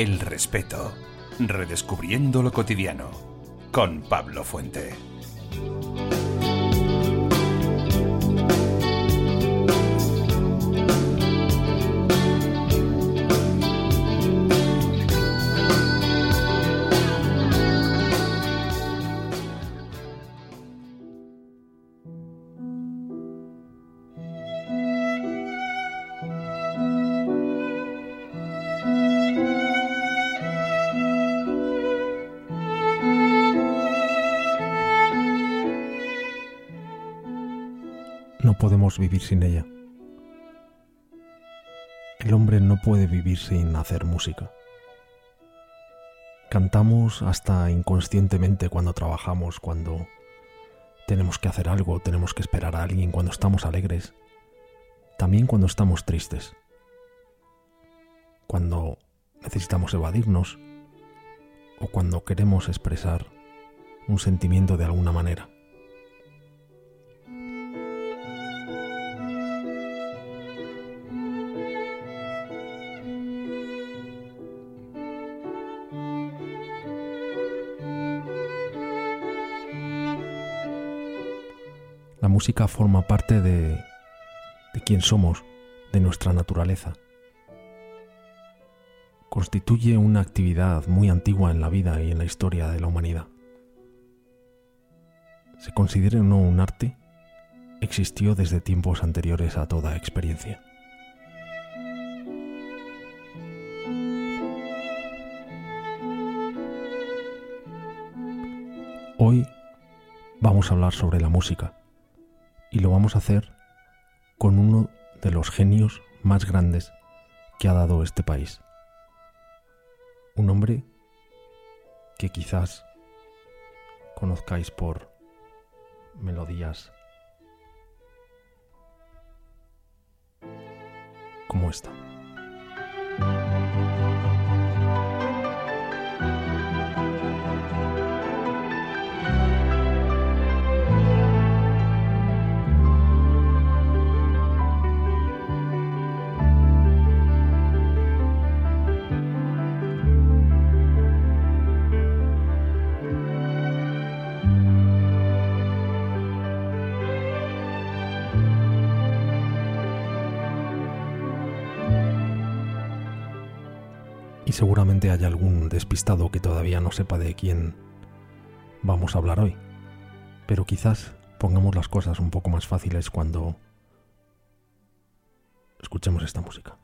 El respeto. Redescubriendo lo cotidiano. Con Pablo Fuente. Vivir sin ella. El hombre no puede vivir sin hacer música. Cantamos hasta inconscientemente cuando trabajamos, cuando tenemos que hacer algo, tenemos que esperar a alguien, cuando estamos alegres, también cuando estamos tristes, cuando necesitamos evadirnos o cuando queremos expresar un sentimiento de alguna manera. Música forma parte de, de quién somos, de nuestra naturaleza. Constituye una actividad muy antigua en la vida y en la historia de la humanidad. Se considere o no un arte, existió desde tiempos anteriores a toda experiencia. Hoy vamos a hablar sobre la música y lo vamos a hacer con uno de los genios más grandes que ha dado este país. Un hombre que quizás conozcáis por melodías como esta. Seguramente haya algún despistado que todavía no sepa de quién vamos a hablar hoy. Pero quizás pongamos las cosas un poco más fáciles cuando escuchemos esta música.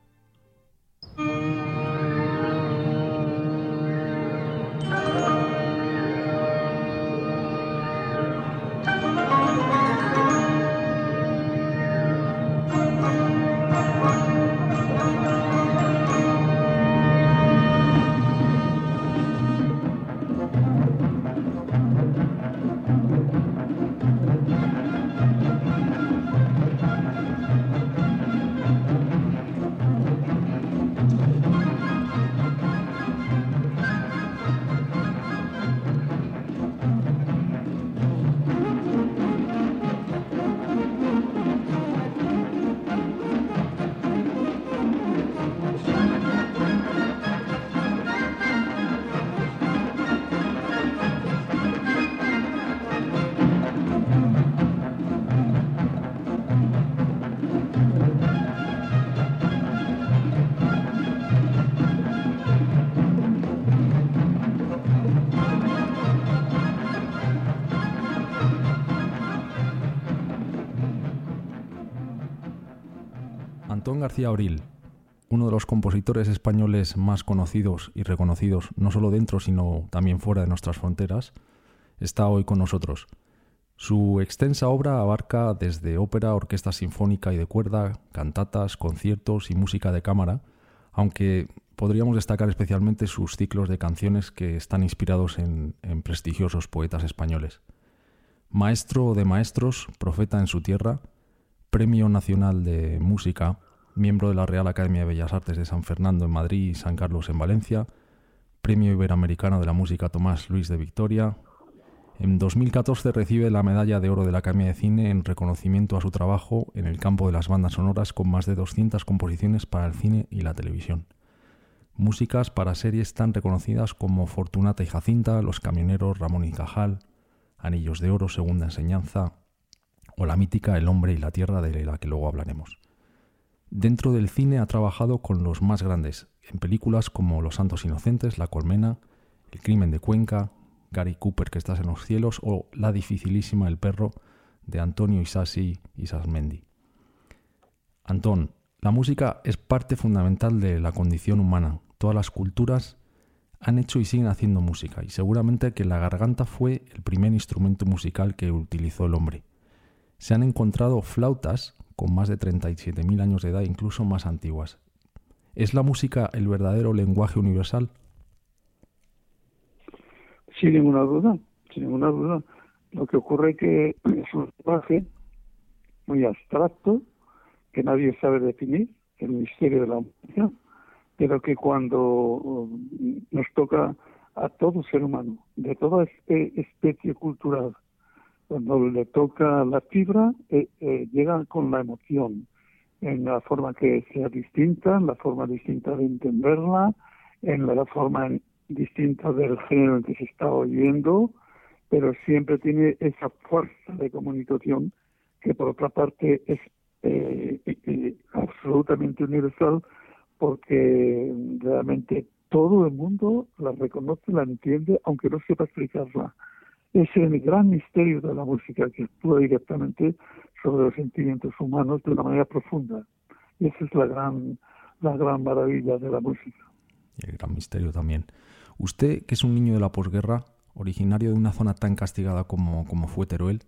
García Abril, uno de los compositores españoles más conocidos y reconocidos, no solo dentro, sino también fuera de nuestras fronteras, está hoy con nosotros. Su extensa obra abarca desde ópera, orquesta sinfónica y de cuerda, cantatas, conciertos y música de cámara, aunque podríamos destacar especialmente sus ciclos de canciones que están inspirados en, en prestigiosos poetas españoles. Maestro de maestros, profeta en su tierra, Premio Nacional de Música, miembro de la Real Academia de Bellas Artes de San Fernando en Madrid y San Carlos en Valencia, Premio Iberoamericano de la Música Tomás Luis de Victoria. En 2014 recibe la Medalla de Oro de la Academia de Cine en reconocimiento a su trabajo en el campo de las bandas sonoras con más de 200 composiciones para el cine y la televisión. músicas para series tan reconocidas como Fortunata y Jacinta, Los Camioneros, Ramón y Cajal, Anillos de Oro, Segunda Enseñanza, o la mítica El Hombre y la Tierra, de la que luego hablaremos. Dentro del cine ha trabajado con los más grandes, en películas como Los Santos Inocentes, La Colmena, El Crimen de Cuenca, Gary Cooper que estás en los cielos o La dificilísima El perro de Antonio Isasi Isasmendi. Antón, la música es parte fundamental de la condición humana. Todas las culturas han hecho y siguen haciendo música y seguramente que la garganta fue el primer instrumento musical que utilizó el hombre. Se han encontrado flautas con más de 37.000 años de edad, incluso más antiguas. ¿Es la música el verdadero lenguaje universal? Sin ninguna duda, sin ninguna duda. Lo que ocurre es que es un lenguaje muy abstracto, que nadie sabe definir, el misterio de la música, pero que cuando um, nos toca a todo ser humano, de toda especie cultural, cuando le toca la fibra, eh, eh, llega con la emoción, en la forma que sea distinta, en la forma distinta de entenderla, en la forma distinta del género en que se está oyendo, pero siempre tiene esa fuerza de comunicación que por otra parte es eh, absolutamente universal porque realmente todo el mundo la reconoce, la entiende, aunque no sepa explicarla es el gran misterio de la música que actúa directamente sobre los sentimientos humanos de una manera profunda. Y esa es la gran, la gran maravilla de la música. Y el gran misterio también. Usted, que es un niño de la posguerra, originario de una zona tan castigada como, como fue Teruel,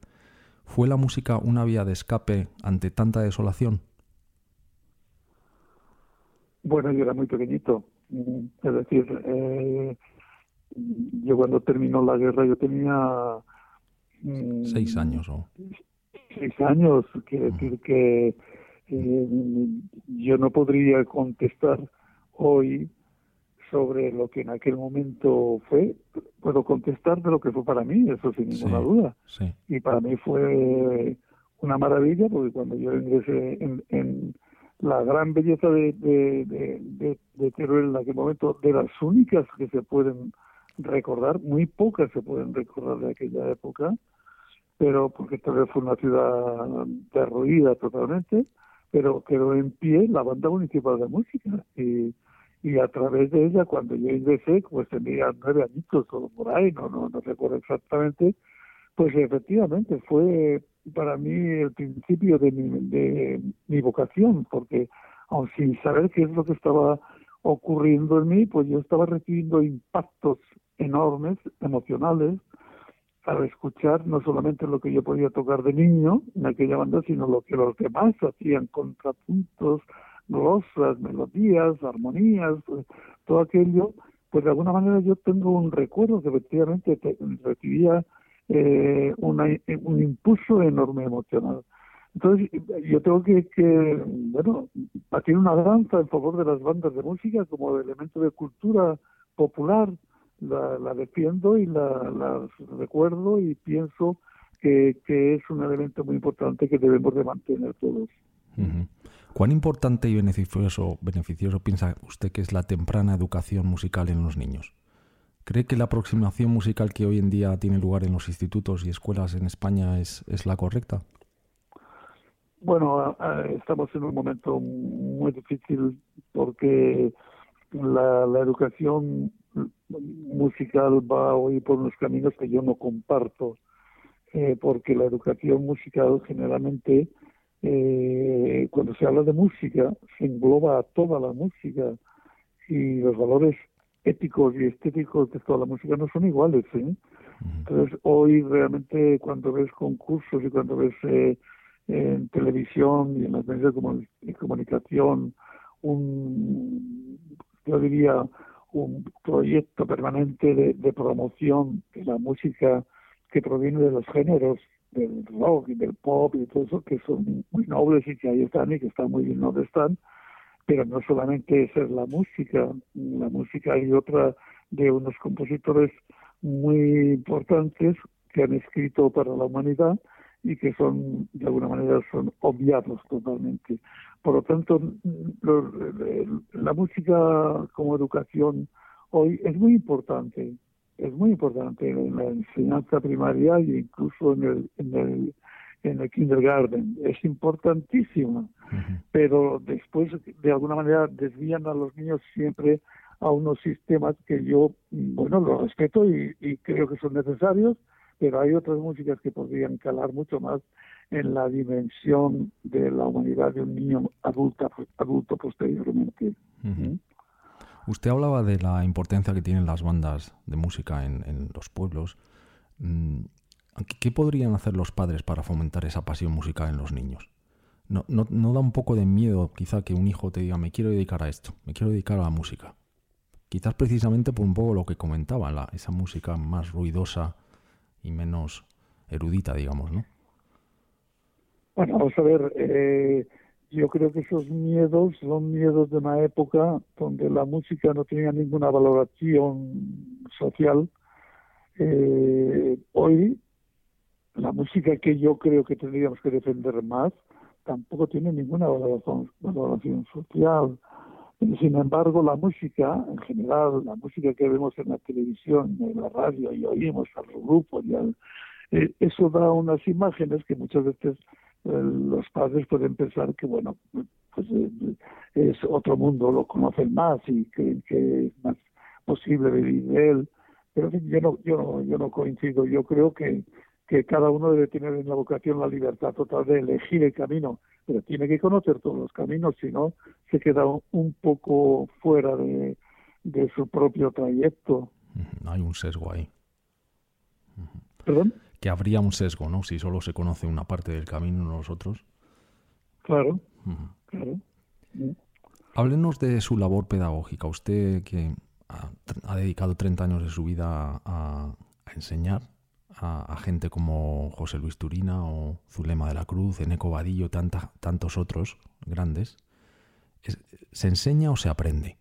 ¿fue la música una vía de escape ante tanta desolación? Bueno, yo era muy pequeñito. Mm, es decir, eh, yo cuando terminó la guerra yo tenía mm, seis años o seis años quiere decir que eh, yo no podría contestar hoy sobre lo que en aquel momento fue. Puedo contestar de lo que fue para mí eso sin ninguna duda. y para mí fue una maravilla porque cuando yo ingresé en, la gran belleza de, de, de, de Teruel en aquel momento, de las únicas que se pueden recordar, muy pocas se pueden recordar de aquella época, pero porque tal vez fue una ciudad derruida totalmente, pero quedó en pie la banda municipal de música y, y a través de ella cuando yo ingresé, pues tenía nueve añitos o por ahí, no, no, no recuerdo exactamente, pues efectivamente fue para mí el principio de mi, de mi vocación, porque aun sin saber qué es lo que estaba ocurriendo en mí, pues yo estaba recibiendo impactos enormes, emocionales, al escuchar no solamente lo que yo podía tocar de niño en aquella banda, sino lo que los demás hacían, contrapuntos, rosas, melodías, armonías, pues, todo aquello, pues de alguna manera yo tengo un recuerdo que efectivamente recibía eh, un impulso enorme emocional. Entonces, yo tengo que, que, bueno, batir una danza en favor de las bandas de música como elemento de cultura popular, la, defiendo y la, recuerdo y pienso que, es un elemento muy importante que debemos de mantener todos. ¿Cuán importante y beneficioso, beneficioso piensa usted que es la temprana educación musical en los niños? ¿Cree que la aproximación musical que hoy en día tiene lugar en los institutos y escuelas en España es, es la correcta? Bueno, estamos en un momento muy difícil porque la, la educación musical va hoy por unos caminos que yo no comparto, eh, porque la educación musical generalmente, eh, cuando se habla de música, se engloba a toda la música y los valores éticos y estéticos de toda la música no son iguales. ¿eh? Entonces, hoy realmente cuando ves concursos y cuando ves en televisión y en las medios de comunicación un, yo diría, un proyecto permanente de, promoción de la música que proviene de los géneros del rock y del pop y todo eso que son muy nobles y que ahí están y que están muy bien donde están. Pero no solamente esa es la música la música hay otra de unos compositores muy importantes que han escrito para la humanidad y que son de alguna manera son obviados totalmente Por lo tanto, la música como educación hoy es muy importante, es muy importante en la enseñanza primaria e incluso en el, en el, en el kindergarten. Es importantísima, pero después de alguna manera desvían a los niños siempre a unos sistemas que yo, bueno, los respeto y, y creo que son necesarios, pero hay otras músicas que podrían calar mucho más en la dimensión de la humanidad de un niño adulto, adulto posteriormente. Usted hablaba de la importancia que tienen las bandas de música en, los pueblos. Mm, ¿Qué podrían hacer los padres para fomentar esa pasión musical en los niños? ¿No, no, da un poco de miedo quizá que un hijo te diga me quiero dedicar a esto, me quiero dedicar a la música? Quizás precisamente por un poco lo que comentaba, la, esa música más ruidosa y menos erudita, digamos, ¿no? Bueno, vamos a ver, eh, yo creo que esos miedos son miedos de una época donde la música no tenía ninguna valoración social. Eh, hoy, la música que yo creo que tendríamos que defender más tampoco tiene ninguna valoración, valoración social. Sin embargo, la música, en general, la música que vemos en la televisión, en la radio y oímos al grupo, y eh, eso da unas imágenes que muchas veces los padres pueden pensar que, bueno, pues eh, es otro mundo, lo conocen más y que es más posible vivir de él. Pero yo no, yo no, yo no coincido. Yo creo que, que cada uno debe tener en la vocación la libertad total de elegir el camino, pero tiene que conocer todos los caminos, si no, se queda un poco fuera de, de su propio trayecto. Hay un sesgo ahí. ¿Perdón? que habría un sesgo, ¿no? Si solo se conoce una parte del camino, no los otros. Claro, claro. Háblenos de su labor pedagógica. Usted que ha, dedicado 30 años de su vida a, enseñar a, gente como José Luis Turina o Zulema de la Cruz, Eneco Vadillo, tantos otros grandes. ¿Se enseña o se aprende?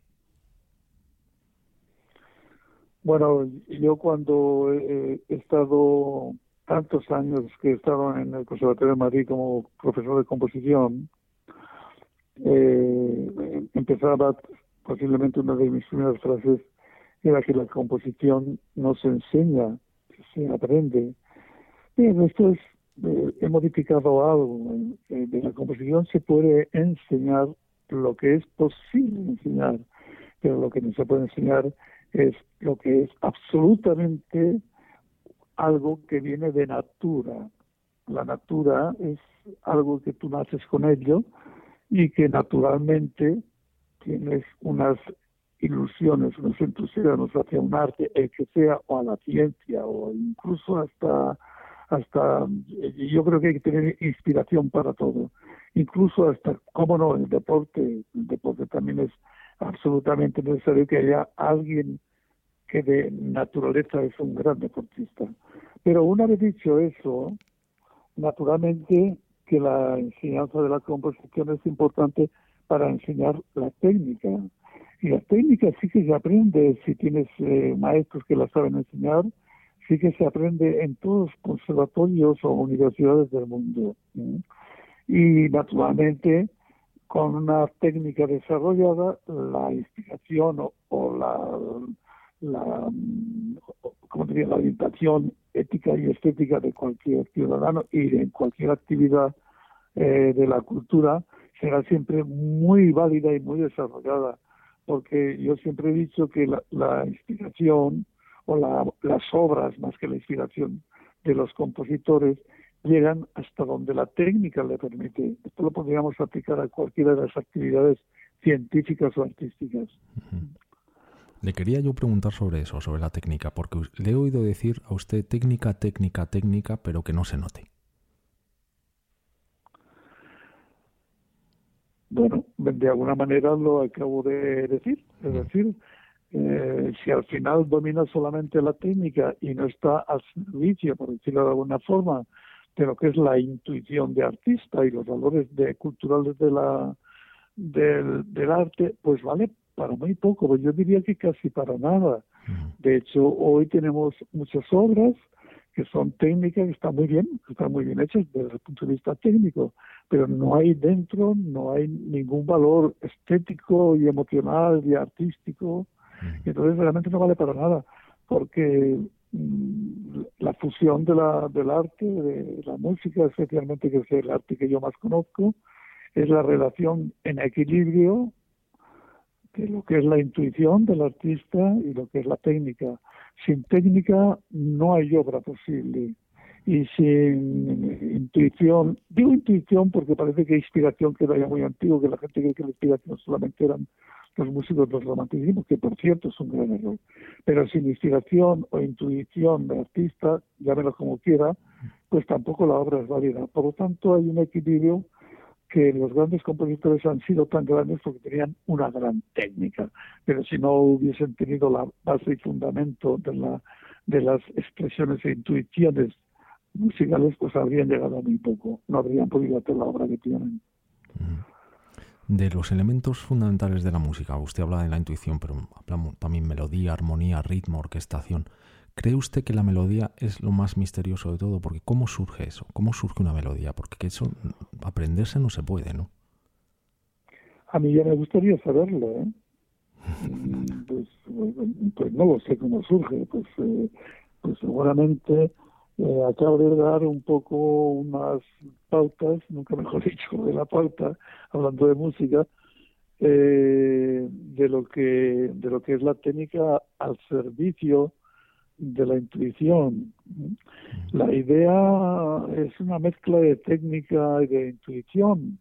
Bueno, yo cuando he estado tantos años que he estado en el Conservatorio de Madrid como profesor de composición, eh, empezaba posiblemente una de mis primeras frases era que la composición no se enseña, se aprende. Bien, después eh, he modificado algo. De la composición se puede enseñar lo que es posible enseñar, pero lo que no se puede enseñar es lo que es absolutamente algo que viene de natura. La natura es algo que tú naces con ello y que naturalmente tienes unas ilusiones, unos entusiasmos hacia un arte, el que sea, o a la ciencia, o incluso hasta, hasta, yo creo que hay que tener inspiración para todo, incluso hasta, cómo no, el deporte, el deporte también es absolutamente necesario que haya alguien que de naturaleza es un gran deportista. Pero una vez dicho eso, naturalmente que la enseñanza de la composición es importante para enseñar la técnica. Y la técnica sí que se aprende si tienes eh, maestros que la saben enseñar, sí que se aprende en todos los conservatorios o universidades del mundo. Y naturalmente, con una técnica desarrollada, la inspiración o la la, como diría, la orientación ética y estética de cualquier ciudadano y en cualquier actividad eh, de la cultura será siempre muy válida y muy desarrollada, porque yo siempre he dicho que la, inspiración o las obras, más que la inspiración de los compositores, llegan hasta donde la técnica le permite. Esto lo podríamos aplicar a cualquiera de las actividades científicas o artísticas. Le quería yo preguntar sobre eso, sobre la técnica, porque le he oído decir a usted técnica, técnica, técnica, pero que no se note. Bueno, de alguna manera lo acabo de decir. Es decir, eh, si al final domina solamente la técnica y no está al servicio, por decirlo de alguna forma, de lo que es la intuición de artista y los valores de, culturales de la, del, del arte, pues vale para muy poco, pues yo diría que casi para nada. De hecho, hoy tenemos muchas obras que son técnicas que están muy bien, que están muy bien hechas desde el punto de vista técnico, pero no hay dentro, no hay ningún valor estético y emocional y artístico, y entonces realmente no vale para nada, porque mm, la fusión de la, del arte, de la música, especialmente que es el arte que yo más conozco, es la relación en equilibrio de lo que es la intuición del artista y lo que es la técnica. Sin técnica no hay obra posible. Y sin intuición, digo intuición porque parece que inspiración queda ya muy antiguo, que la gente cree que la inspiración solamente eran los músicos los romanticismos, que por cierto es un gran error. Pero sin inspiración o intuición de artista, llámelo como quiera, pues tampoco la obra es válida. Por lo tanto, hay un equilibrio que los grandes compositores han sido tan grandes porque tenían una gran técnica, pero si no hubiesen tenido la base y fundamento de, la, de las expresiones e intuiciones musicales, pues habrían llegado a muy poco, no habrían podido hacer la obra que tienen. De los elementos fundamentales de la música, usted habla de la intuición, pero hablamos también melodía, armonía, ritmo, orquestación. ¿Cree usted que la melodía es lo más misterioso de todo? Porque ¿cómo surge eso? ¿Cómo surge una melodía? Porque eso aprenderse no se puede, ¿no? A mí ya me gustaría saberlo, ¿eh? Mm, pues, pues, no lo sé cómo surge, pues, eh, pues seguramente eh, acabo de dar un poco unas pautas, nunca mejor dicho, de la pauta, hablando de música, eh, de lo que de lo que es la técnica al servicio de la intuición. La idea es una mezcla de técnica y de intuición,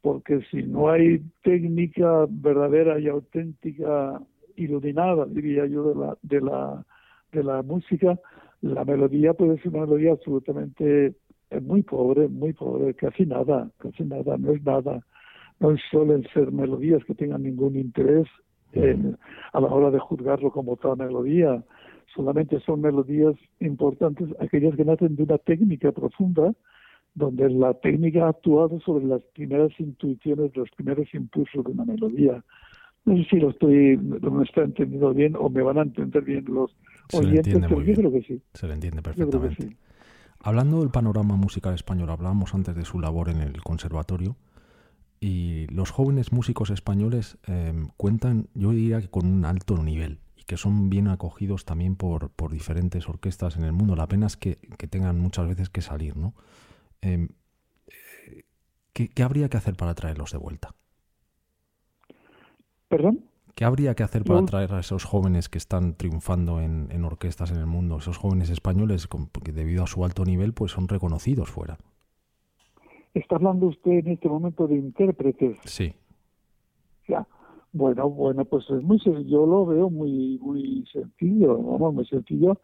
porque si no hay técnica verdadera y auténtica, iluminada, diría yo, de la, de la, de la música, la melodía puede ser una melodía absolutamente muy pobre, muy pobre, casi nada, casi nada, no es nada. No suelen ser melodías que tengan ningún interés a la hora de juzgarlo como otra melodía solamente son melodías importantes aquellas que nacen de una técnica profunda, donde la técnica ha actuado sobre las primeras intuiciones, los primeros impulsos de una melodía. No sé si lo estoy, no me está entendiendo bien o me van a entender bien los oyentes, pero yo creo que sí. Se le entiende perfectamente. Hablando del panorama musical español, hablábamos antes de su labor en el conservatorio y los jóvenes músicos españoles eh, cuentan, yo diría que con un alto nivel que son bien acogidos también por, por diferentes orquestas en el mundo. La pena es que, tengan muchas veces que salir, ¿no? Em, ¿qué, habría que hacer para traerlos de vuelta? ¿Perdón? ¿Qué habría que hacer para traer a esos jóvenes que están triunfando en, en orquestas en el mundo, esos jóvenes españoles que debido a su alto nivel pues son reconocidos fuera? ¿Está hablando usted en este momento de intérpretes? Sí. Ya. Bueno, bueno, pues es muy yo lo veo muy muy sencillo, vamos, muy sencillo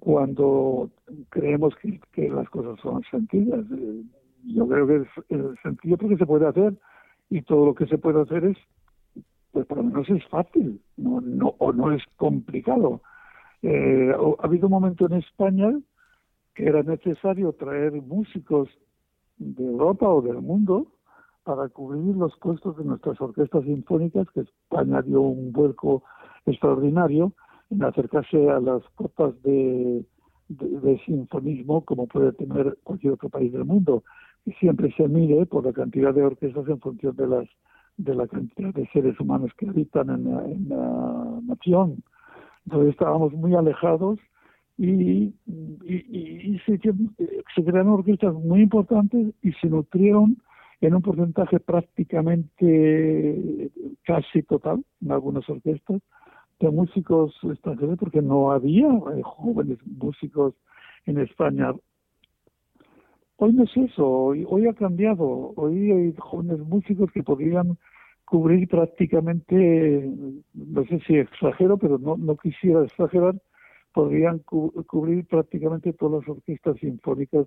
cuando creemos que, que las cosas son sencillas. Eh, yo creo que es, sencillo porque se puede hacer y todo lo que se puede hacer es, pues por lo menos es fácil, no, no o no es complicado. Eh, ha habido un momento en España que era necesario traer músicos de Europa o del mundo para cubrir los costos de nuestras orquestas sinfónicas, que España dio un vuelco extraordinario en acercarse a las cotas de, de, sinfonismo como puede tener cualquier otro país del mundo. Y siempre se mide por la cantidad de orquestas en función de las de la cantidad de seres humanos que habitan en la, nación. Entonces estábamos muy alejados y, y, y, se, se crearon orquestas muy importantes y se nutrieron en un porcentaje prácticamente casi total en algunas orquestas de músicos extranjeros porque no había eh, jóvenes músicos en España. Hoy no es eso, hoy, hoy ha cambiado, hoy hay jóvenes músicos que podrían cubrir prácticamente, no sé si exagero, pero no, no quisiera exagerar, podrían cubrir prácticamente todas las orquestas sinfónicas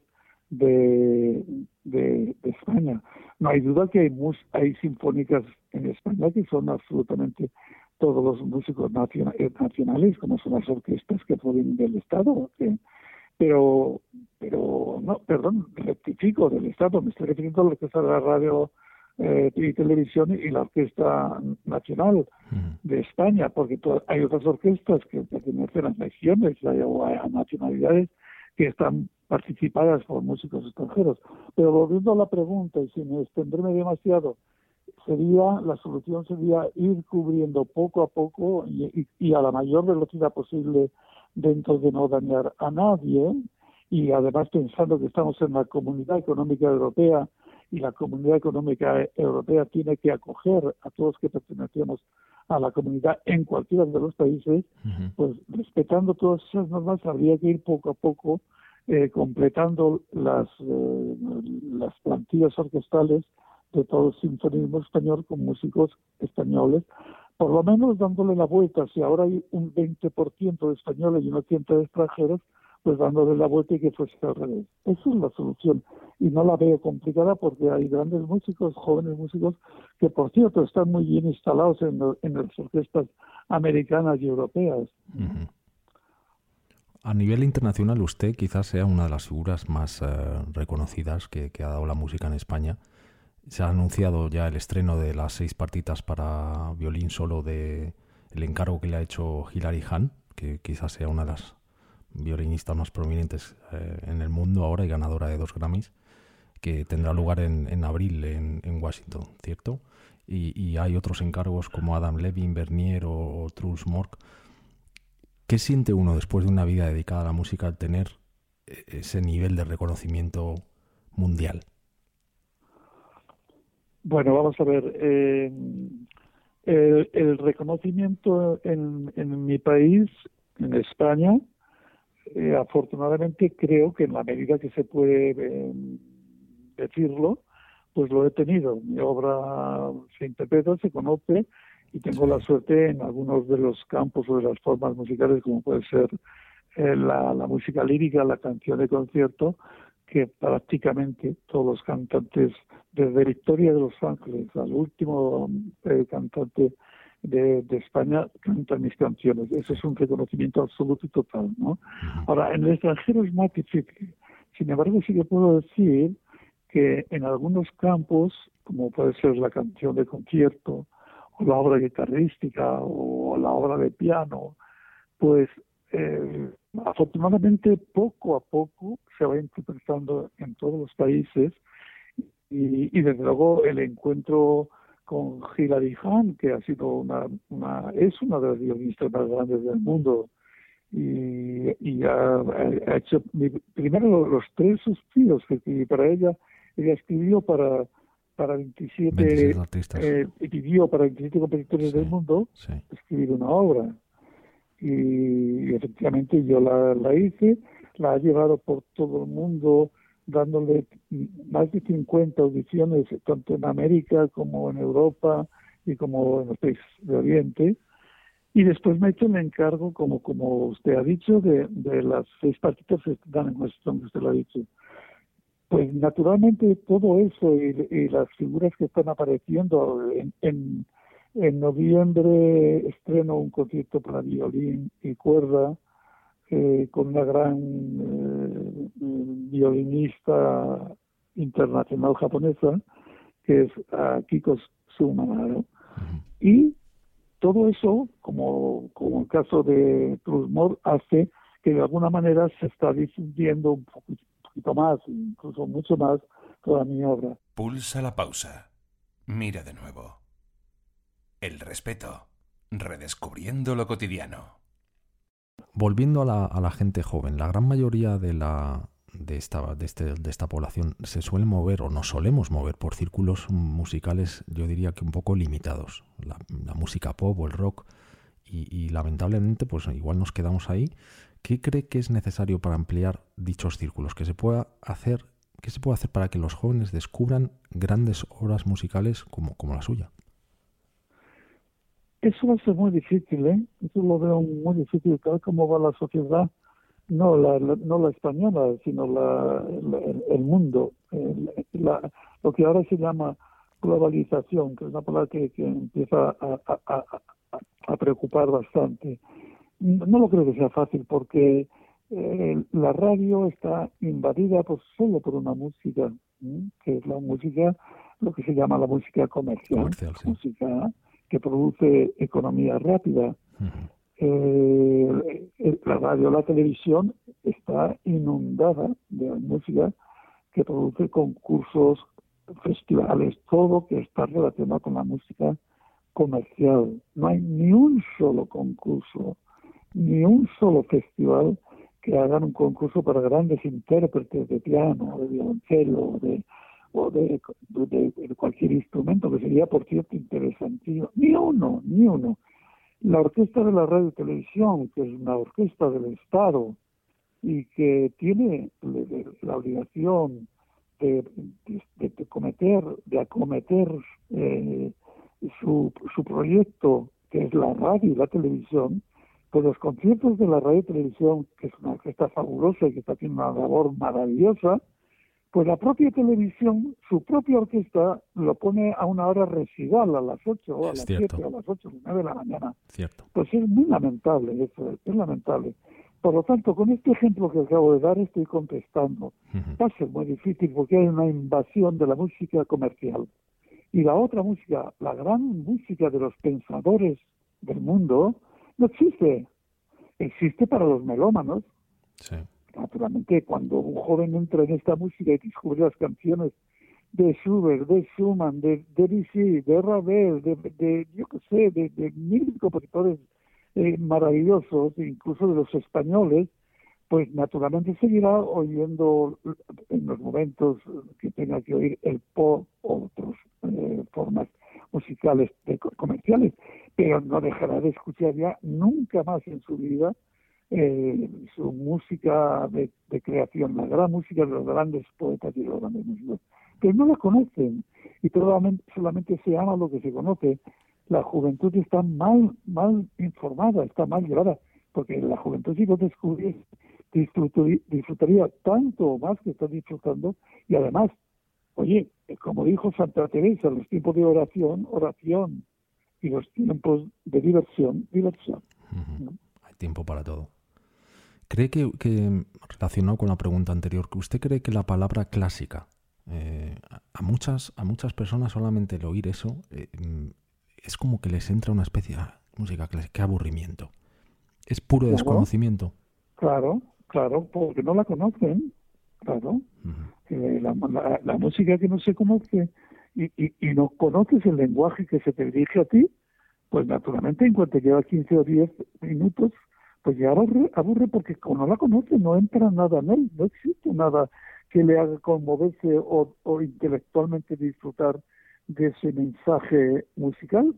de, de, España. No hay duda que hay, hay sinfónicas en España que son absolutamente todos los músicos eh, nacionales, como son las orquestas que provienen del Estado. Pero, pero, no, perdón, rectifico del Estado, me estoy refiriendo a la orquesta de la radio eh, y televisión y la Orquesta Nacional de España, porque hay otras orquestas que pertenecen a regiones o a nacionalidades que están participadas por músicos extranjeros. Pero volviendo a la pregunta, y sin extenderme demasiado, sería la solución sería ir cubriendo poco a poco y, y, a la mayor velocidad posible dentro de no dañar a nadie y además pensando que estamos en la comunidad económica europea y la comunidad económica europea tiene que acoger a todos que pertenecemos a la comunidad en cualquiera de los países, pues respetando todas esas normas habría que ir poco a poco eh, completando las, eh, las plantillas orquestales de todo el sinfonismo español con músicos españoles, por lo menos dándole la vuelta. Si ahora hay un 20% de españoles y un 80% de extranjeros, pues dándole la vuelta y que fuese al revés. Esa es la solución. Y no la veo complicada porque hay grandes músicos, jóvenes músicos, que por cierto están muy bien instalados en, en las orquestas americanas y europeas. A nivel internacional, usted quizás sea una de las figuras más eh, reconocidas que, ha dado la música en España. Se ha anunciado ya el estreno de las seis partitas para violín solo de el encargo que le ha hecho Hilary Hahn, que quizás sea una de las violinistas más prominentes eh, en el mundo ahora y ganadora de dos Grammys, que tendrá lugar en, abril en, Washington, ¿cierto? Y, hay otros encargos como Adam Levin, Bernier o, Truls Mork. ¿Qué siente uno después de una vida dedicada a la música al tener eh, ese nivel de reconocimiento mundial? Bueno, vamos a ver. Eh, el, reconocimiento en, en mi país, en España, eh, afortunadamente creo que en la medida que se puede eh, decirlo, pues lo he tenido. Mi obra se interpreta, se conoce y tengo la suerte en algunos de los campos o de las formas musicales, como puede ser eh, la, música lírica, la canción de concierto, que prácticamente todos los cantantes, desde Victoria de los Ángeles al último cantante de, España cantan mis canciones. Eso es un reconocimiento absoluto y total, ¿no? Ahora, en el extranjero es más difícil. Sin embargo, sí que puedo decir que en algunos campos, como puede ser la canción de concierto, o la obra guitarrística, o la obra de piano, pues eh, afortunadamente poco a poco se va interpretando en todos los países y, y desde luego el encuentro con Hilary Hahn, que ha sido una, una es una de las violinistas más grandes del mundo y, y ha, hecho primero los tres suspiros que escribí para ella. Ella escribió para para 27, eh, pidió para 27 competidores del mundo escribir una obra. Y, efectivamente yo la, la hice, la ha llevado por todo el mundo dándole más de 50 audiciones, tanto en América como en Europa y como en los países de Oriente. Y después me he hecho el encargo, como, como usted ha dicho, de, de las seis partitas que dan en Washington, usted lo ha dicho. Pues naturalmente todo eso y, las figuras que están apareciendo en, en, en noviembre estreno un concierto para violín y cuerda eh, con una gran eh, violinista internacional japonesa, que es Kiko Tsumanaro. Y todo eso, como, como el caso de Trusmore, hace que de alguna manera se está difundiendo un poquito más, incluso mucho más, toda mi obra. Pulsa la pausa. Mira de nuevo. El respeto. Redescubriendo lo cotidiano volviendo a la, gente joven, la gran mayoría de, la, de, esta, de, este, de esta población se suele mover o nos solemos mover por círculos musicales, yo diría que un poco limitados. La, música pop o el rock. Y, lamentablemente, pues igual nos quedamos ahí. ¿Qué cree que es necesario para ampliar dichos círculos? ¿Qué se pueda hacer, qué se puede hacer para que los jóvenes descubran grandes obras musicales como la suya? Eso va a ser muy difícil, ¿eh? Eso lo veo muy difícil, tal como va la sociedad, no la, no la española, sino la, el mundo, lo que ahora se llama globalización, que es una palabra que, empieza a, preocupar bastante. No lo creo que sea fácil porque eh, la radio está invadida pues solo por una música, que es la música, lo que se llama la música comercial, música que produce economía rápida. Eh, la radio, la televisión está está inundada de música que produce concursos, festivales, todo que está relacionado con la música comercial. No hay ni un solo concurso, ni un solo festival que hagan un concurso para grandes intérpretes de piano, de violonchelo, de, o de, cualquier instrumento, que sería, por cierto, interesantísimo. Ni uno, ni uno. La Orquesta de la Radio y Televisión, que es una orquesta del Estado y que tiene la obligación de, de cometer, de acometer eh, su, su proyecto, que es la radio y la televisión, pues los conciertos de la radio y televisión, que es una orquesta fabulosa y que está haciendo una labor maravillosa, pues la propia televisión, su propia orquesta, lo pone a una hora residual, a las 8 o a las 7 o a las 8 o 9 de la mañana. Cierto. Pues es muy lamentable eso, es lamentable. Por lo tanto, con este ejemplo que acabo de dar estoy contestando. Va a ser muy difícil porque hay una invasión de la música comercial. Y la otra música, la gran música de los pensadores del mundo, no existe. Existe para los melómanos. Sí naturalmente cuando un joven entra en esta música y descubre las canciones de Schubert, de Schumann, de Debussy, de Ravel, de, yo qué sé, de, de mil compositores eh, maravillosos, incluso de los españoles, pues naturalmente seguirá oyendo en los momentos que tenga que oír el pop o otras eh, formas musicales comerciales, pero no dejará de escuchar ya nunca más en su vida eh, su música de, creación, la gran música de los grandes poetas y los grandes músicos, que no la conocen y solamente, solamente se ama lo que se conoce. La juventud está mal, mal informada, está mal llevada, porque la juventud si lo descubriese disfrutaría, disfrutaría tanto más que está disfrutando y además, oye, como dijo Santa Teresa, los tiempos de oración, oración y los tiempos de diversión, diversión. Hay tiempo para todo. ¿Cree que, relacionado con la pregunta anterior, que usted cree que la palabra clásica, eh, a, muchas, a muchas personas solamente el oír eso, eh, mm, es como que les entra una especie de ah, música clásica, qué aburrimiento. ¿Es puro desconocimiento? Claro, claro, porque no la conocen, claro. Eh, la, música que no se conoce y, y, y no conoces el lenguaje que se te dirige a ti, pues naturalmente en cuanto lleva 15 o 10 minutos pues ya aburre, aburre porque como no la conoce, no entra nada en él, no existe nada que le haga conmoverse o, o intelectualmente disfrutar de ese mensaje musical,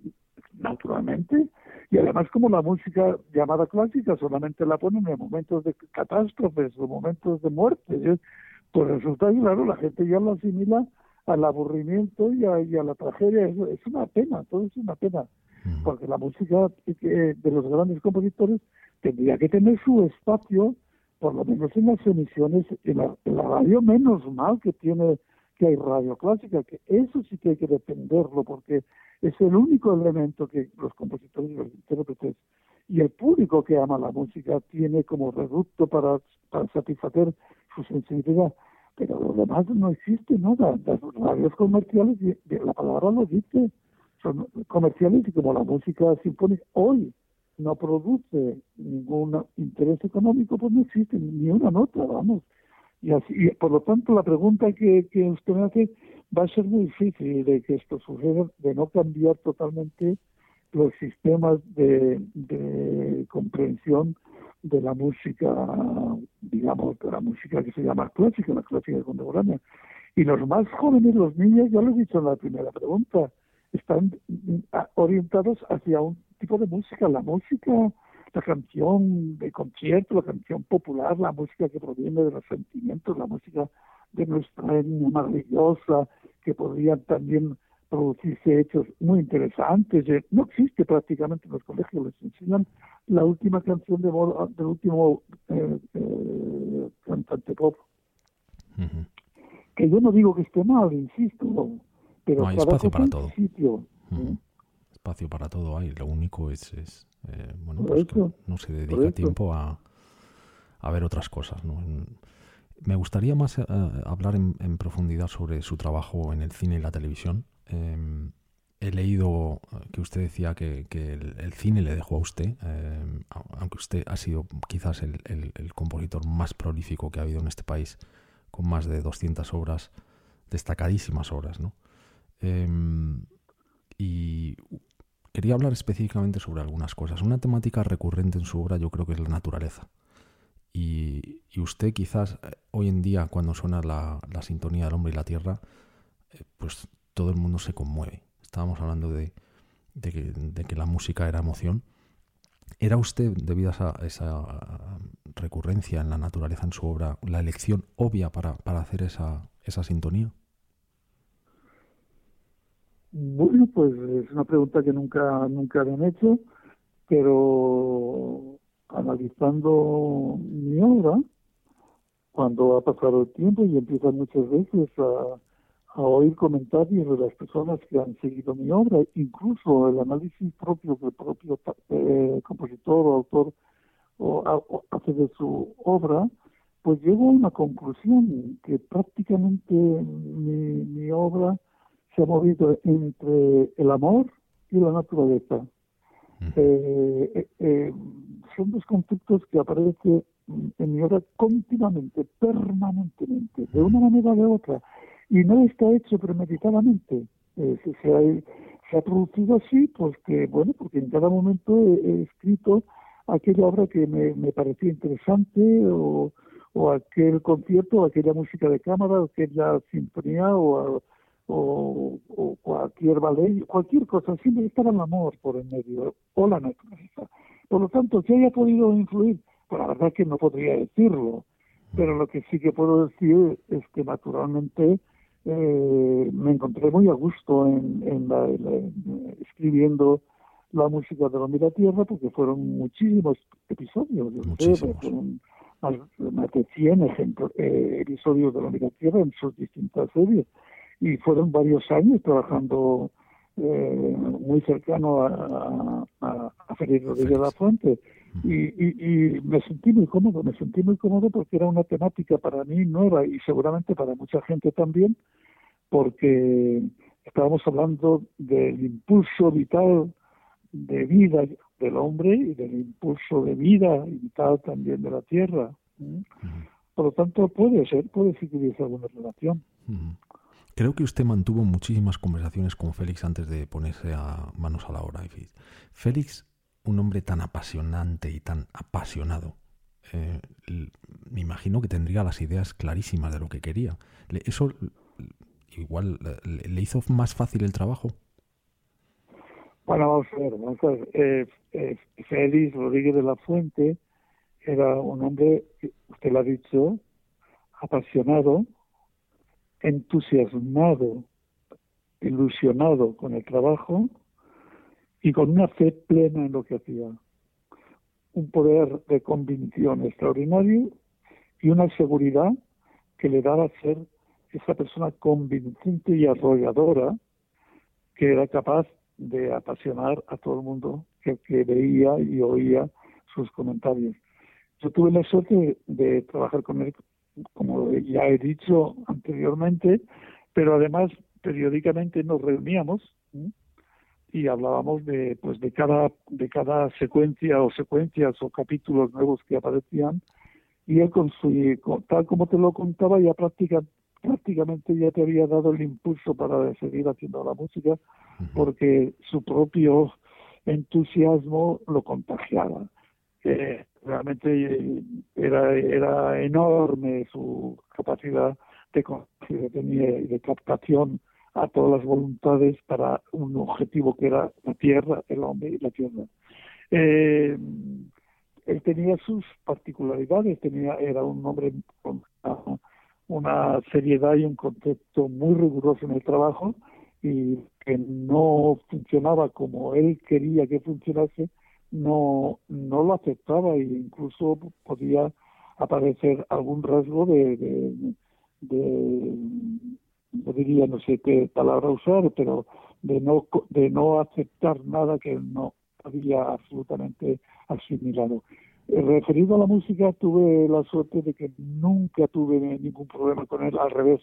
naturalmente. Y además como la música llamada clásica solamente la ponen en momentos de catástrofes o momentos de muerte, pues resulta claro, la gente ya lo asimila al aburrimiento y a, y a la tragedia. Es, es, una pena, todo es una pena, mm. porque la música de los grandes compositores tendría que tener su espacio, por lo menos en las emisiones, en la, radio, menos mal que tiene que hay radio clásica, que eso sí que hay que defenderlo, porque es el único elemento que los compositores y los intérpretes y el público que ama la música tiene como reducto para, para satisfacer su sensibilidad. Pero lo demás no existe nada. Las radios comerciales, la palabra lo dice, son comerciales y como la música sinfónica hoy no produce ningún interés económico, pues no existe ni una nota, vamos. Y así, por lo tanto, la pregunta que, que usted me hace va a ser muy difícil de que esto suceda, de no cambiar totalmente los sistemas de, de comprensión de la música, digamos, de la música que se llama clásica, la clásica contemporánea. Y los más jóvenes, los niños, ya lo he dicho en la primera pregunta, están orientados hacia un tipo de música, la música, la canción de concierto, la canción popular, la música que proviene de los sentimientos, la música de nuestra etnia maravillosa, que podrían también producirse hechos muy interesantes. Eh, no existe prácticamente en los colegios, les enseñan la última canción de del último eh, eh, cantante pop. Que yo no digo que esté mal, insisto, pero no, hay espacio para todo. Sitio, espacio para todo hay. Lo único es, es eh, bueno, pues que no se dedica tiempo a, a, ver otras cosas. ¿no? me gustaría más eh, hablar en, profundidad sobre su trabajo en el cine y la televisión. Em, he leído que usted decía que, el, cine le dejó a usted, eh, aunque usted ha sido quizás el, compositor más prolífico que ha habido en este país, con más de 200 obras, destacadísimas obras, ¿no? Em, y quería hablar específicamente sobre algunas cosas. Una temática recurrente en su obra yo creo que es la naturaleza. Y, usted quizás eh, hoy en día, cuando suena la, sintonía del hombre y la tierra, eh, pues todo el mundo se conmueve estábamos hablando de, que, la música era emoción. ¿Era usted, debido a esa, recurrencia en la naturaleza en su obra, la elección obvia para, hacer esa, esa sintonía? Bueno, pues es una pregunta que nunca, nunca me han hecho, pero analizando mi obra, cuando ha pasado el tiempo y empiezan muchas veces a, oír comentarios de las personas que han seguido mi obra, incluso el análisis propio del propio eh, compositor o autor o, hace de su obra, pues llego a una conclusión que prácticamente mi, mi obra se ha movido entre el amor y la naturaleza. Eh, eh, son dos conceptos que aparecen en mi obra continuamente, permanentemente, de una manera o de otra y no está hecho premeditadamente. Eh, se, ha, producido así, pues que, bueno, porque en cada momento he, escrito aquella obra que me, me parecía interesante o, o, aquel concierto, o aquella música de cámara, o aquella sinfonía o, o, o, cualquier ballet, cualquier cosa, siempre estaba el amor por el medio o la naturaleza. Por lo tanto, si haya podido influir, pues la verdad que no podría decirlo, pero lo que sí que puedo decir es que naturalmente eh, me encontré muy a gusto en, la, escribiendo la música de la Tierra porque fueron muchísimos episodios. Fueron más, de 100 eh, episodios de la Tierra en sus distintas series y fueron varios años trabajando eh, muy cercano a, a, a Félix Rodríguez de la Fuente y, me sentí muy cómodo, me sentí muy cómodo porque era una temática para mí nueva y seguramente para mucha gente también, porque estábamos hablando del impulso vital de vida del hombre y del impulso de vida y vital también de la tierra. Por lo tanto, puede ser, puede ser que hubiese alguna relación. Creo que usted mantuvo muchísimas conversaciones con Félix antes de ponerse a manos a la obra. Félix un hombre tan apasionante y tan apasionado, eh, me imagino que tendría las ideas clarísimas de lo que quería. ¿Eso igual le, hizo más fácil el trabajo? Bueno, vamos a ver. Eh, eh, Félix Rodríguez de la Fuente era un hombre, usted lo ha dicho, apasionado, entusiasmado, ilusionado con el trabajo y con una fe plena en lo que hacía. Un poder de convicción extraordinario y una seguridad que le daba ser esa persona convincente y arrolladora que era capaz de apasionar a todo el mundo que, veía y oía sus comentarios. Yo tuve la suerte de, trabajar con él, como ya he dicho anteriormente, pero además periódicamente nos reuníamos y hablábamos de pues de cada de cada secuencia o secuencias o capítulos nuevos que aparecían y él con su tal como te lo contaba ya prácticamente ya te había dado el impulso para seguir haciendo la música porque su propio entusiasmo lo contagiaba. Eh, realmente eh, era era enorme su capacidad de, de, de captación a todas las voluntades para un objetivo que era la tierra, el hombre y la tierra. Eh, él tenía sus particularidades, tenía, era un hombre con una, seriedad y un concepto muy riguroso en el trabajo y que no funcionaba como él quería que funcionase, no, no lo aceptaba e incluso podía aparecer algún rasgo de, de no diría no sé qué palabra usar, pero de no, de no aceptar nada que no había absolutamente asimilado. Eh, referido a la música, tuve la suerte de que nunca tuve ningún problema con él, al revés.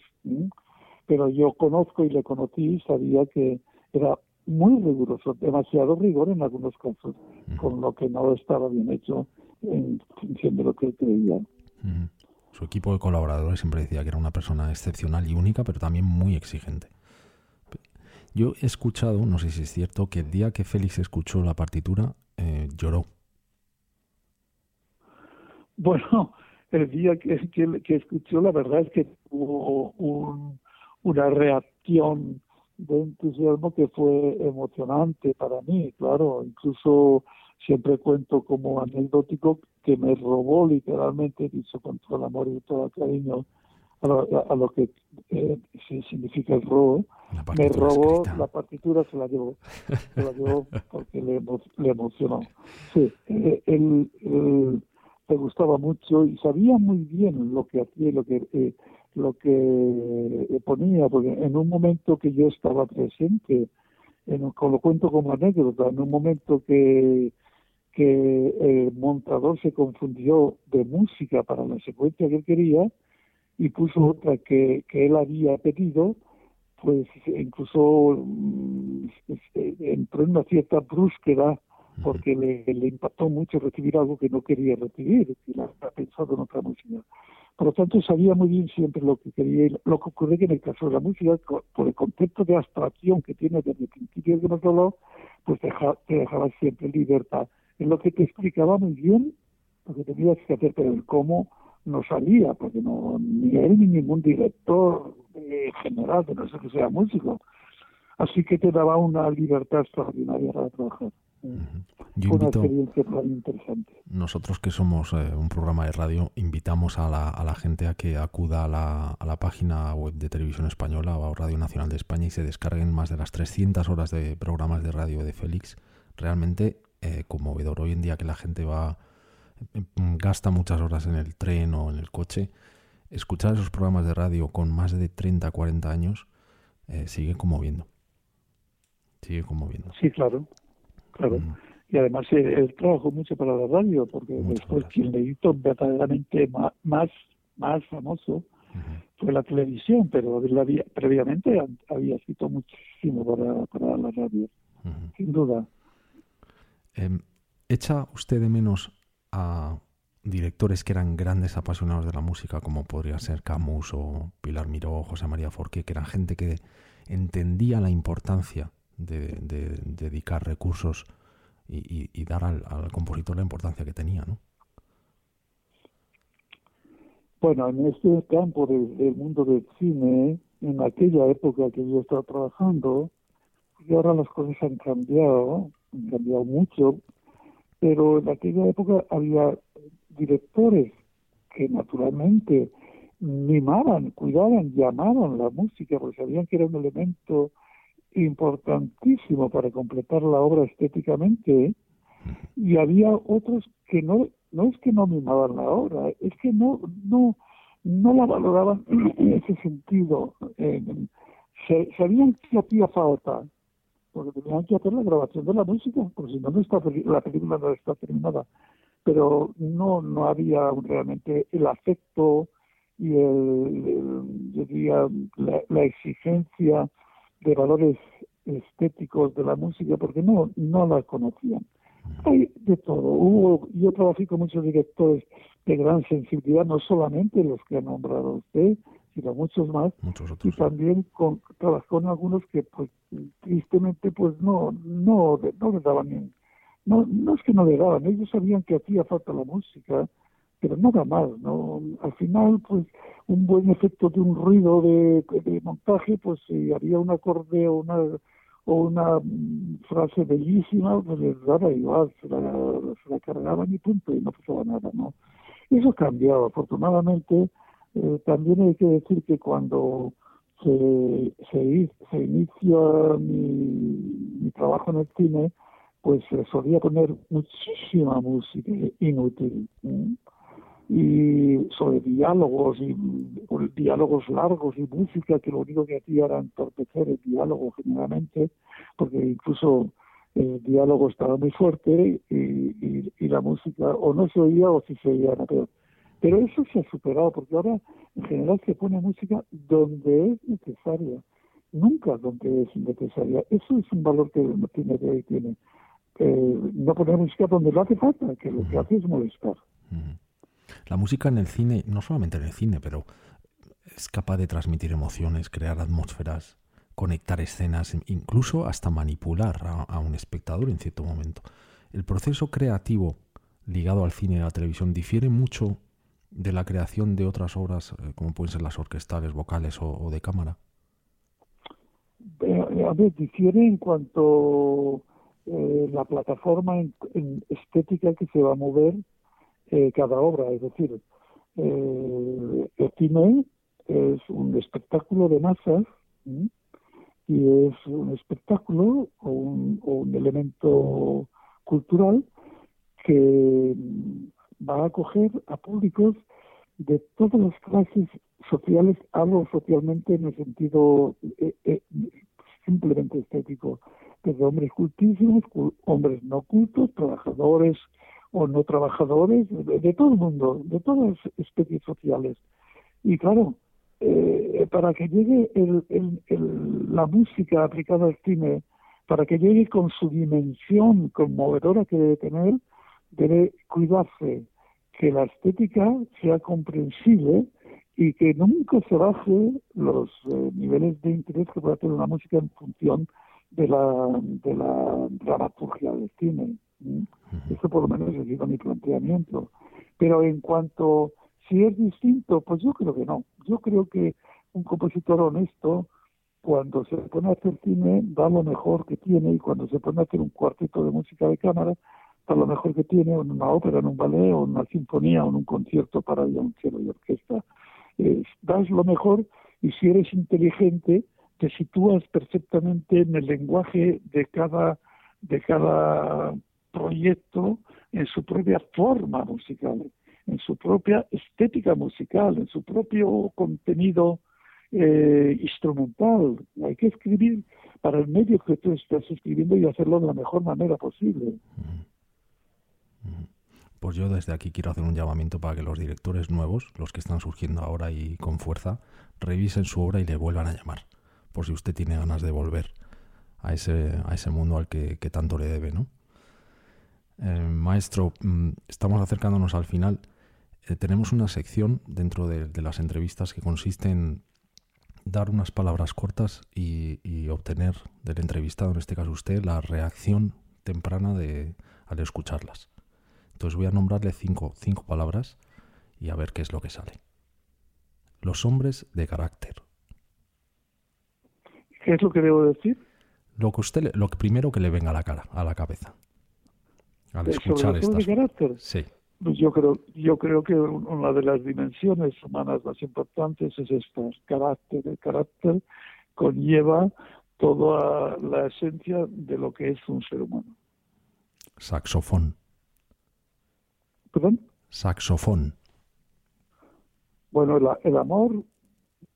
Pero yo conozco y le conocí, sabía que era muy riguroso, demasiado rigor en algunos casos, con lo que no estaba bien hecho en función de lo que creía. Su equipo de colaboradores siempre decía que era una persona excepcional y única, pero también muy exigente. Yo he escuchado, no sé si es cierto, que el día que Félix escuchó la partitura, eh, lloró. Bueno, el día que, que, escuchó, la verdad es que tuvo una reacción de entusiasmo que fue emocionante para mí, claro, incluso siempre cuento como anecdótico que me robó literalmente, dicho con todo el amor y todo el cariño, a lo, que eh, significa el robo, me robó la partitura, se la llevó, se la llevó porque le, le emocionó. Sí, eh, él, le gustaba mucho y sabía muy bien lo que hacía, lo que eh, lo que ponía, porque en un momento que yo estaba presente, en, lo cuento como anécdota, en un momento que que el montador se confundió de música para la secuencia que él quería y puso otra que, que él había pedido, pues incluso mm, entró en una cierta brúsqueda porque le, le, impactó mucho recibir algo que no quería recibir, y la ha pensado en otra música. Por lo tanto, sabía muy bien siempre lo que quería. lo que ocurre que en el caso de la música, por el concepto de abstracción que tiene desde el principio hemos hablado, pues deja, te dejaba siempre libertad en lo que te explicaba muy bien lo que tenías que hacer, pero el cómo no salía, porque no ni él ni ningún director general, que no sé que sea músico. Así que te daba una libertad extraordinaria para trabajar. Fue una experiencia muy interesante. Nosotros que somos eh, un programa de radio, invitamos a la, a la gente a que acuda a la, a la, página web de Televisión Española o Radio Nacional de España y se descarguen más de las 300 horas de programas de radio de Félix. Realmente eh, conmovedor. Hoy en día que la gente va, em, gasta muchas horas en el tren o en el coche, escuchar esos programas de radio con más de 30, 40 años eh, sigue conmoviendo. Sigue conmoviendo. Sí, claro. Claro. Mm. Y además eh, él, trabajó mucho para la radio, porque después quien le hizo verdaderamente más, más, famoso fue la televisión, pero previamente había escrito muchísimo para, para la radio, sin duda. Em, ¿Echa usted de menos a directores que eran grandes apasionados de la música, como podría ser Camus o Pilar Miró José María Forqué, que eran gente que entendía la importancia de, dedicar recursos y, dar al, compositor la importancia que tenía, ¿no? Bueno, en este campo del, mundo del cine, en aquella época que yo estaba trabajando, y ahora las cosas han cambiado, han cambiado mucho, pero en aquella época había directores que naturalmente mimaban, cuidaban, llamaban la música, porque sabían que era un elemento importantísimo para completar la obra estéticamente, y había otros que no, no es que no mimaban la obra, es que no, no, no la valoraban en ese sentido. sabían que hacía falta, porque tenían que hacer la grabación de la música, porque si no, no está, la película no está terminada. Pero no, no había realmente el afecto y el, diría, la, exigencia de valores estéticos de la música, porque no, no la conocían. Hay de todo. Hubo, yo trabajé con muchos directores de gran sensibilidad, no solamente los que ha nombrado usted, sino muchos más. y también con, trabajó con algunos que, pues, tristemente, pues no, no, no le daban no, no es que no le daban, ellos sabían que hacía falta la música, pero nada más, ¿no? Al final, pues, un buen efecto de un ruido de, montaje, pues si había un acorde o una o una mm, frase bellísima, pues les daba igual, se la, se la cargaban y punto, y no pasaba nada, ¿no? Eso ha cambiado, afortunadamente, eh, también hay que decir que cuando se, se, inicia mi, trabajo en el cine, pues solía poner muchísima música inútil. Y sobre diálogos y diálogos largos y música que lo único que hacía era entorpecer el diálogo generalmente, porque incluso el diálogo estaba muy fuerte y, y, la música o no se oía o si se oía era peor. Pero eso se ha superado porque ahora en general se pone música donde es necesaria. nunca donde es necesaria. Eso es un valor que de hoy tiene. no poner música donde lo hace falta, que lo que hace es molestar. La música en el cine, no solamente en el cine, pero es capaz de transmitir emociones, crear atmósferas, conectar escenas, incluso hasta manipular a, un espectador en cierto momento. El proceso creativo ligado al cine y a la televisión difiere mucho de la creación de otras obras, eh, como pueden ser las orquestales, vocales o, de cámara. Eh, a ver, difiere en cuanto eh, la plataforma estética que se va a mover eh, cada obra. Es decir, eh, el cine es un espectáculo de masas y es un espectáculo o un, elemento cultural que va a acoger a públicos de todas las clases sociales, hablo socialmente en el sentido eh, simplemente estético, desde hombres cultísimos, hombres no cultos, trabajadores, o no trabajadores, de, todo el mundo, de todas las especies sociales. Y claro, eh, para que llegue la música aplicada al cine, para que llegue con su dimensión conmovedora que debe tener, debe cuidarse que la estética sea comprensible y que nunca se baje los eh, niveles de interés que pueda tener la música en función de la, de la dramaturgia del cine. Eso por lo menos sido mi planteamiento. Pero en cuanto si es distinto, pues yo creo que no. Yo creo que un compositor honesto, cuando se pone a hacer cine, da lo mejor que tiene y cuando se pone a hacer un cuarteto de música de cámara, da lo mejor que tiene en una ópera, en un ballet o en una sinfonía o en un concierto para violonchelo y orquesta. das lo mejor y si eres inteligente, te sitúas perfectamente en el lenguaje de cada de cada proyecto en su propia forma musical, en su propia estética musical, en su propio contenido eh, instrumental. Hay que escribir para el medio que tú estás escribiendo y hacerlo de la mejor manera posible. Pues yo desde aquí quiero hacer un llamamiento para que los directores nuevos, los que están surgiendo ahora y con fuerza, revisen su obra y le vuelvan a llamar, por si usted tiene ganas de volver a ese, a ese mundo al que, que tanto le debe, ¿no? Eh, maestro, mm, estamos acercándonos al final. Eh, tenemos una sección dentro de, las entrevistas que consiste en dar unas palabras cortas y, obtener del entrevistado, en este caso usted, la reacción temprana de, al escucharlas. Entonces voy a nombrarle cinco, cinco palabras y a ver qué es lo que sale. Los hombres de carácter. ¿Qué es lo que debo decir? Lo que usted, lo primero que le venga a la cara, a la cabeza al escuchar estas carácter. Sí. Pues yo creo, yo creo que una de las dimensiones humanas más importantes es esta, carácter. El carácter conlleva toda la esencia de lo que es un ser humano. Saxofón. ¿Perdón? Saxofón. Bueno, el, amor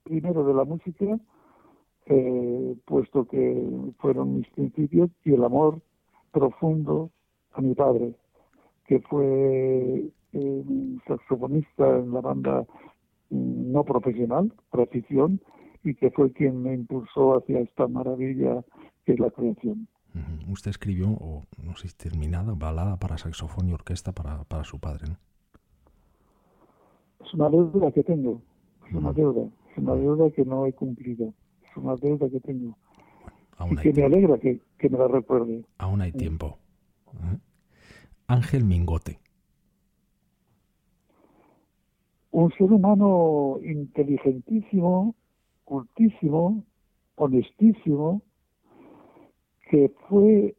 primero de la música, eh, puesto que fueron mis principios, y el amor profundo a mi padre, que fue un saxofonista en la banda mm, no profesional, por y que fue quien me impulsó hacia esta maravilla que es la creación. Usted escribió, o no sé si terminada, balada para saxofón y orquesta para, para su padre, ¿no? Es una deuda que tengo, es una deuda, es una deuda que no he cumplido, es una deuda que tengo. y que me alegra que, que, me la recuerde. Aún hay tiempo. ¿eh? Ángel Mingote. Un ser humano inteligentísimo, cultísimo, honestísimo, que fue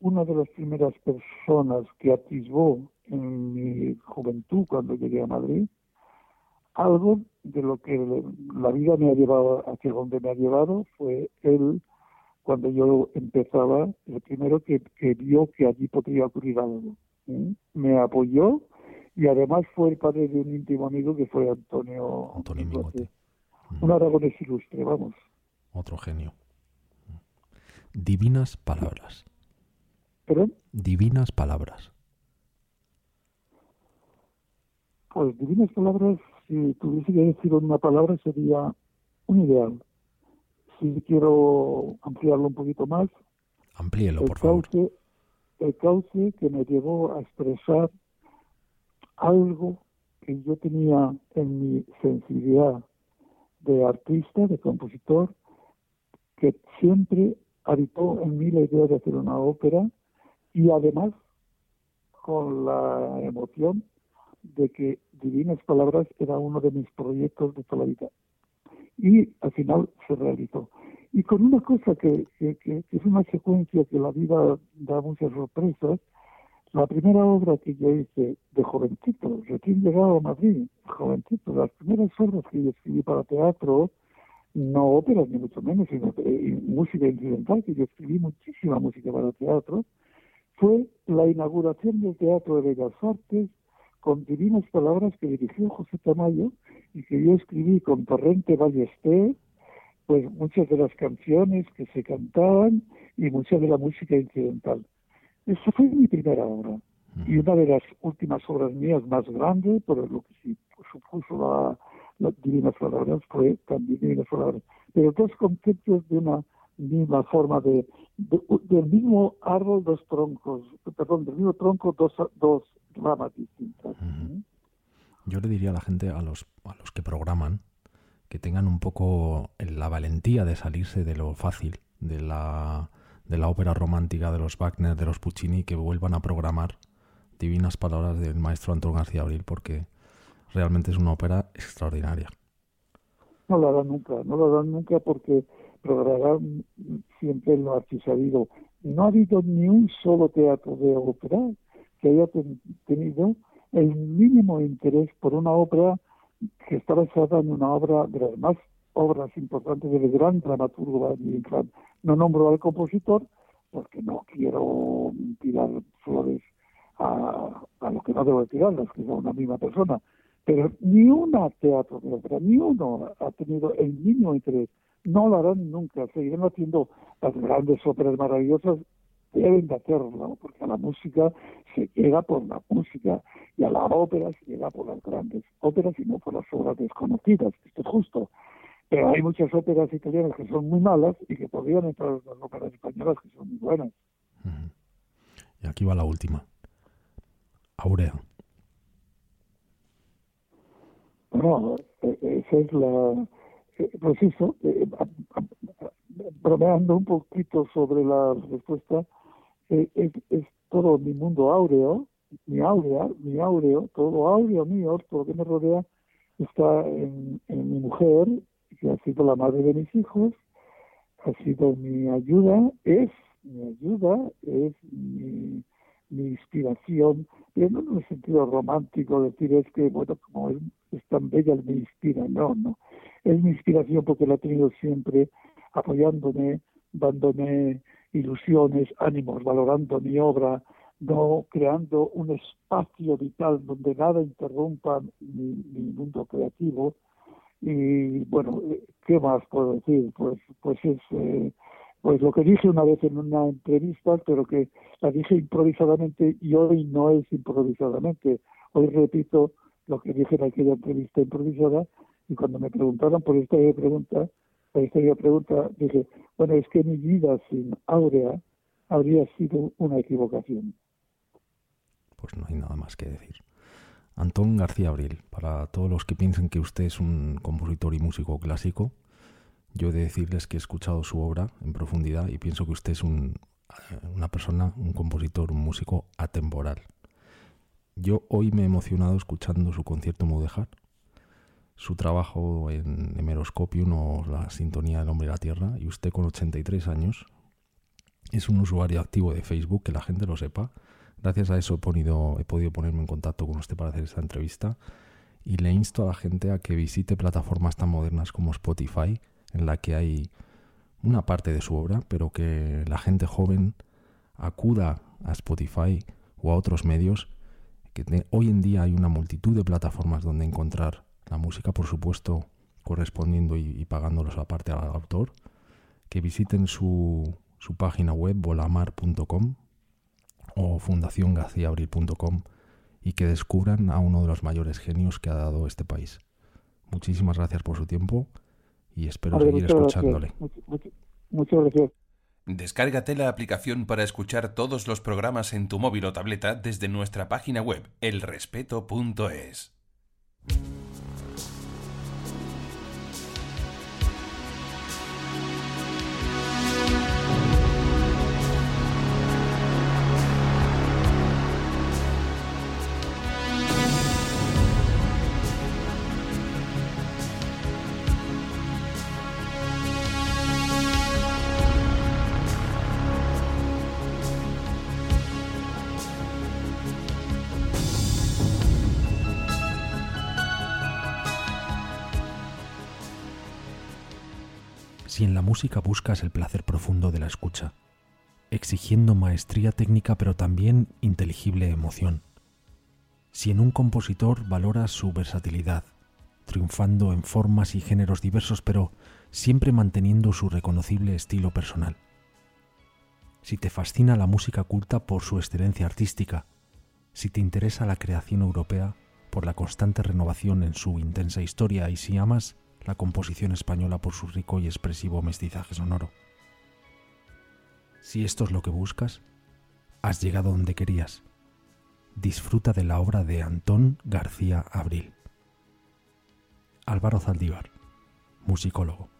una de las primeras personas que atisbó en mi juventud cuando llegué a Madrid algo de lo que la vida me ha llevado hacia donde me ha llevado fue él cuando yo empezaba, el primero que, vio que allí podría ocurrir algo. Me apoyó y además fue el padre de un íntimo amigo que fue Antonio, Antonio Mingote. Un aragonés ilustre, vamos. Otro genio. Divinas palabras. ¿Perdón? Divinas palabras. Pues divinas palabras, si tuviese que decir una palabra, sería un ideal si quiero ampliarlo un poquito más. Amplíelo, por favor. El cauce que me llevó a expresar algo que yo tenía en mi sensibilidad de artista, de compositor, que siempre habitó en mí la idea de hacer una ópera y además con la emoción de que Divinas Palabras era uno de mis proyectos de toda la vida. Y al final se realizó. Y con una cosa que, que, es una secuencia que la vida da muchas sorpresas, la primera obra que yo hice de jovencito, recién llegado a Madrid, jovencito, las primeras obras que yo escribí para teatro, no óperas ni mucho menos, sino música incidental, que yo escribí muchísima música para teatro, fue la inauguración del Teatro de Bellas Artes con divinas palabras que dirigió José Tamayo y que yo escribí con Torrente Ballester, pues muchas de las canciones que se cantaban y mucha de la música incidental. Esa fue mi primera obra. Y una de las últimas obras mías más grandes, por lo que sí supuso las Divinas Palabras, fue también Divinas Palabras. Pero dos conceptos de una misma forma de, del mismo árbol, dos troncos, perdón, del mismo tronco, dos, dos ramas distintas. Yo le diría a la gente, a los, a los que programan, que tengan un poco la valentía de salirse de lo fácil, de la de la ópera romántica de los Wagner, de los Puccini, que vuelvan a programar divinas palabras del maestro Antón García Abril, porque realmente es una ópera extraordinaria. No la dan nunca, no la dan nunca porque programar siempre lo ha sabido. No ha habido ni un solo teatro de ópera que haya tenido el mínimo interés por una ópera que está basada en una obra de las más obras importantes del gran dramaturgo No nombro al compositor porque no quiero tirar flores a, a lo que no debo tirarlas, que son una misma persona. Pero ni una teatro de ópera, ni uno ha tenido el mínimo interés. No lo harán nunca. Seguirán haciendo las grandes óperas maravillosas deben de hacerlo, porque a la música se llega por la música y a la ópera se llega por las grandes óperas y no por las obras desconocidas, esto es justo. Pero hay muchas óperas italianas que son muy malas y que podrían entrar en las óperas españolas que son muy buenas. Y aquí va la última. Aurea. Bueno, e, e, esa es la... E, pues eso, bromeando un poquito sobre la respuesta, es, es todo mi mundo áureo, mi áurea, mi áureo, todo áureo mío, todo lo que me rodea, está en, mi mujer, que ha sido la madre de mis hijos, ha sido mi ayuda, es mi ayuda, es mi, inspiración, pero no en el sentido romántico, decir es que, bueno, como es, tan bella, me inspira, no, no. Es mi inspiración porque la he tenido siempre apoyándome, dándome ilusiones, ánimos, valorando mi obra, no creando un espacio vital donde nada interrumpa mi mundo creativo, y bueno, ¿qué más puedo decir? Pues, pues es eh, pues lo que dije una vez en una entrevista, pero que la dije improvisadamente y hoy no es improvisadamente. Hoy repito lo que dije en aquella entrevista improvisada y cuando me preguntaron por esta pregunta, pregunta, dije, bueno, es que mi vida sin Aurea habría sido una equivocación. Pues no hay nada más que decir. Antón García Abril, para todos los que piensen que usted es un compositor y músico clásico, yo he de decirles que he escuchado su obra en profundidad y pienso que usted es un, eh, una persona, un compositor, un músico atemporal. Yo hoy me he emocionado escuchando su concierto Mudejar, su trabajo en Hemeroscopium o la sintonía del hombre y la tierra, y usted con 83 años es un usuario activo de Facebook, que la gente lo sepa, Gracias a eso he, he podido ponerme en contacto con usted para hacer esta entrevista y le insto a la gente a que visite plataformas tan modernas como Spotify, en la que hay una parte de su obra, pero que la gente joven acuda a Spotify o a otros medios, que hoy en día hay una multitud de plataformas donde encontrar la música, por supuesto, correspondiendo y, y pagándolos aparte al autor, que visiten su, su página web volamar.com o fundaciongaciabril.com y que descubran a uno de los mayores genios que ha dado este país. Muchísimas gracias por su tiempo y espero seguir escuchándole. muchas gracias. Descárgate la aplicación para escuchar todos los programas en tu móvil o tableta desde nuestra página web elrespeto.es. si en la música buscas el placer profundo de la escucha, exigiendo maestría técnica pero también inteligible emoción, si en un compositor valoras su versatilidad, triunfando en formas y géneros diversos pero siempre manteniendo su reconocible estilo personal, si te fascina la música culta por su excelencia artística, si te interesa la creación europea por la constante renovación en su intensa historia y si amas la composición española por su rico y expresivo mestizaje sonoro. Si esto es lo que buscas, has llegado donde querías. Disfruta de la obra de Antón García Abril. Álvaro Zaldívar, musicólogo.